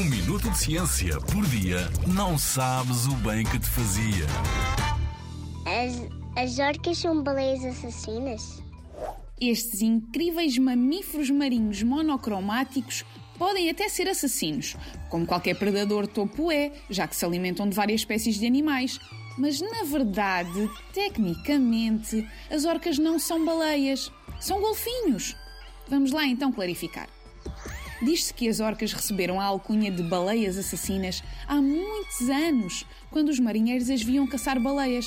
Um minuto de ciência por dia não sabes o bem que te fazia. As, as orcas são baleias assassinas? Estes incríveis mamíferos marinhos monocromáticos podem até ser assassinos, como qualquer predador topo é, já que se alimentam de várias espécies de animais. Mas na verdade, tecnicamente, as orcas não são baleias, são golfinhos. Vamos lá então clarificar. Diz-se que as orcas receberam a alcunha de baleias assassinas há muitos anos, quando os marinheiros as viam caçar baleias.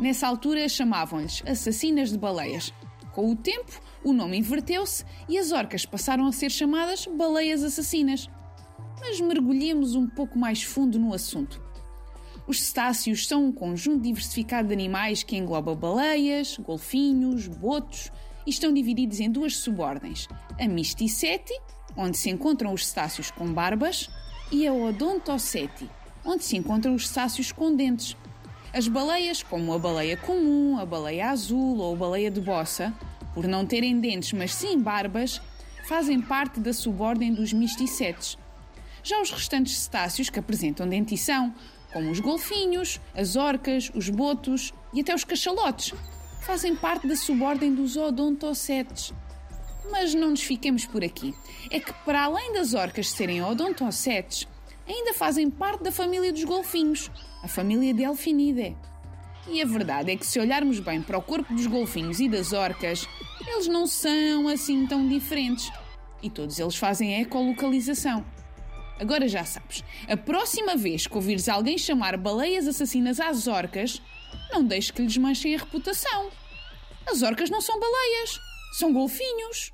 Nessa altura chamavam-lhes assassinas de baleias. Com o tempo, o nome inverteu-se e as orcas passaram a ser chamadas baleias assassinas. Mas mergulhemos um pouco mais fundo no assunto. Os cetáceos são um conjunto diversificado de animais que engloba baleias, golfinhos, botos e estão divididos em duas subordens: a Mysticeti, onde se encontram os cetáceos com barbas, e a Odontoceti, onde se encontram os cetáceos com dentes. As baleias, como a baleia comum, a baleia azul ou a baleia de bossa, por não terem dentes mas sim barbas, fazem parte da subordem dos misticetes. Já os restantes cetáceos que apresentam dentição, como os golfinhos, as orcas, os botos e até os cachalotes, fazem parte da subordem dos odontocetes. Mas não nos fiquemos por aqui. É que, para além das orcas serem odontocetes, ainda fazem parte da família dos golfinhos, a família Delphinidae. E a verdade é que, se olharmos bem para o corpo dos golfinhos e das orcas, eles não são assim tão diferentes. E todos eles fazem ecolocalização. Agora já sabes, a próxima vez que ouvires alguém chamar baleias assassinas às orcas, não deixes que lhes manchem a reputação. As orcas não são baleias, são golfinhos.